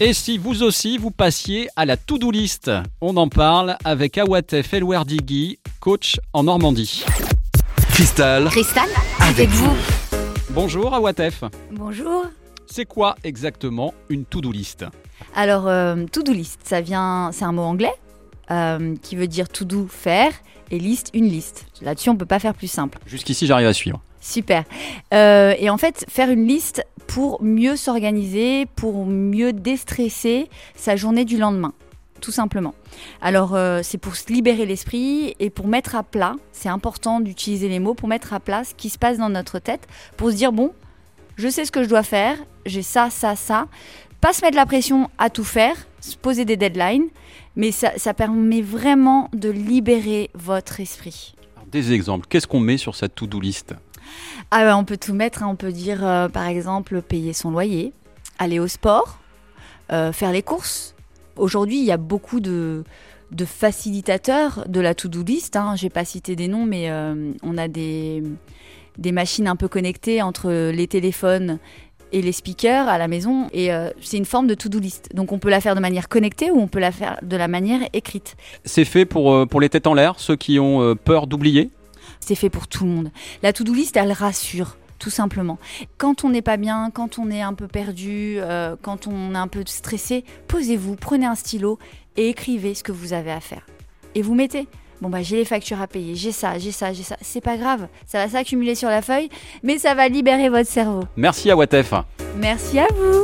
Et si vous aussi vous passiez à la to-do list On en parle avec Awatef Elwerdigui, coach en Normandie. Cristal, Cristal, avec vous. Bonjour Awatef. Bonjour. C'est quoi exactement une to-do list? Alors, euh, to-do list, ça vient, c'est un mot anglais euh, qui veut dire to do, faire, et list, une liste. Là-dessus, on peut pas faire plus simple. Jusqu'ici, j'arrive à suivre. Super. Euh, et en fait, faire une liste pour mieux s'organiser, pour mieux déstresser sa journée du lendemain, tout simplement. Alors, euh, c'est pour se libérer l'esprit et pour mettre à plat, c'est important d'utiliser les mots pour mettre à plat ce qui se passe dans notre tête, pour se dire, bon, je sais ce que je dois faire, j'ai ça, ça, ça. Pas se mettre la pression à tout faire, se poser des deadlines, mais ça, ça permet vraiment de libérer votre esprit. Alors, des exemples, qu'est-ce qu'on met sur cette to-do list? Ah ouais, on peut tout mettre, hein. on peut dire euh, par exemple payer son loyer, aller au sport, euh, faire les courses. Aujourd'hui, il y a beaucoup de, facilitateurs de la to-do list. Hein. Je vais pas citer des noms, mais euh, on a des, machines un peu connectées entre les téléphones et les speakers à la maison. Et c'est une forme de to-do list. Donc on peut la faire de manière connectée ou on peut la faire de la manière écrite. C'est fait pour, les têtes en l'air, ceux qui ont peur d'oublier C'est fait pour tout le monde. La to-do list, elle rassure. Tout simplement. Quand on n'est pas bien, quand on est un peu perdu, euh, quand on est un peu stressé, posez-vous, prenez un stylo et écrivez ce que vous avez à faire. Et vous mettez. Bon bah j'ai les factures à payer, j'ai ça, j'ai ça, j'ai ça. C'est pas grave, ça va s'accumuler sur la feuille, mais ça va libérer votre cerveau. Merci Awatef. Merci à vous.